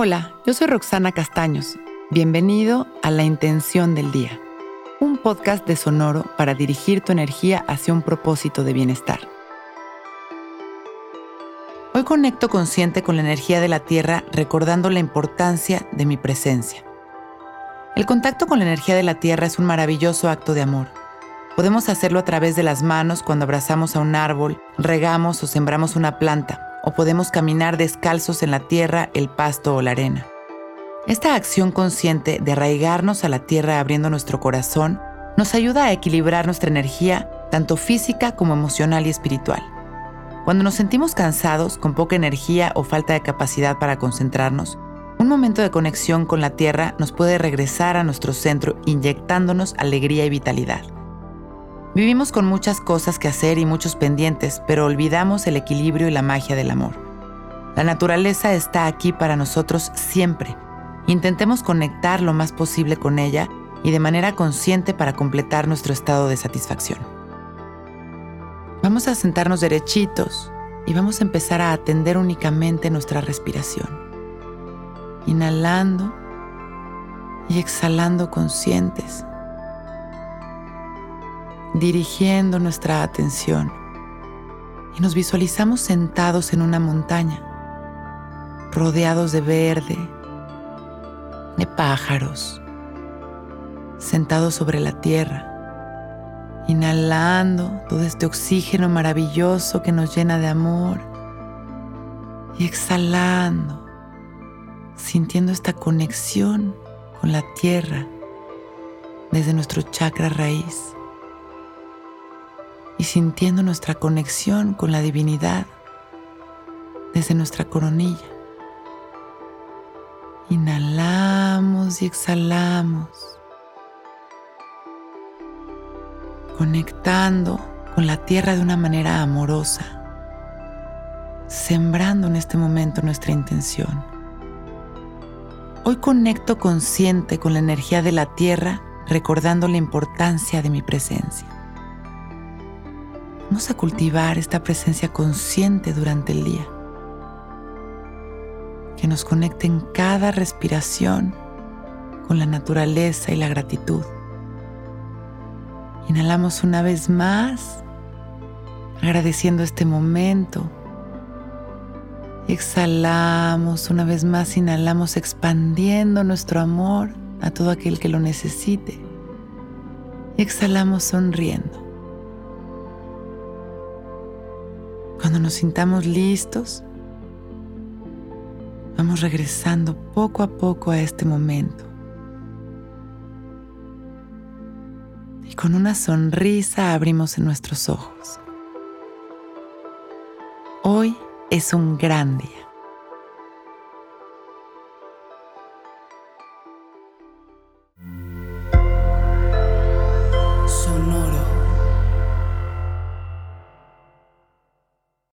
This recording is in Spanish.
Hola, yo soy Roxana Castaños. Bienvenido a La Intención del Día, un podcast de Sonoro para dirigir tu energía hacia un propósito de bienestar. Hoy conecto consciente con la energía de la Tierra recordando la importancia de mi presencia. El contacto con la energía de la Tierra es un maravilloso acto de amor. Podemos hacerlo a través de las manos cuando abrazamos a un árbol, regamos o sembramos una planta o podemos caminar descalzos en la tierra, el pasto o la arena. Esta acción consciente de arraigarnos a la tierra abriendo nuestro corazón nos ayuda a equilibrar nuestra energía, tanto física como emocional y espiritual. Cuando nos sentimos cansados, con poca energía o falta de capacidad para concentrarnos, un momento de conexión con la tierra nos puede regresar a nuestro centro inyectándonos alegría y vitalidad. Vivimos con muchas cosas que hacer y muchos pendientes, pero olvidamos el equilibrio y la magia del amor. La naturaleza está aquí para nosotros siempre. Intentemos conectar lo más posible con ella y de manera consciente para completar nuestro estado de satisfacción. Vamos a sentarnos derechitos y vamos a empezar a atender únicamente nuestra respiración. Inhalando y exhalando conscientes dirigiendo nuestra atención. Y nos visualizamos sentados en una montaña, rodeados de verde, de pájaros, sentados sobre la tierra, inhalando todo este oxígeno maravilloso que nos llena de amor y exhalando, sintiendo esta conexión con la tierra desde nuestro chakra raíz y sintiendo nuestra conexión con la divinidad desde nuestra coronilla. Inhalamos y exhalamos, conectando con la tierra de una manera amorosa, sembrando en este momento nuestra intención. Hoy conecto consciente con la energía de la tierra, recordando la importancia de mi presencia. Vamos a cultivar esta presencia consciente durante el día, que nos conecte en cada respiración con la naturaleza y la gratitud. Inhalamos una vez más, agradeciendo este momento. Exhalamos una vez más, inhalamos expandiendo nuestro amor a todo aquel que lo necesite. Exhalamos sonriendo. Cuando nos sintamos listos, vamos regresando poco a poco a este momento. Y con una sonrisa abrimos nuestros ojos. Hoy es un gran día.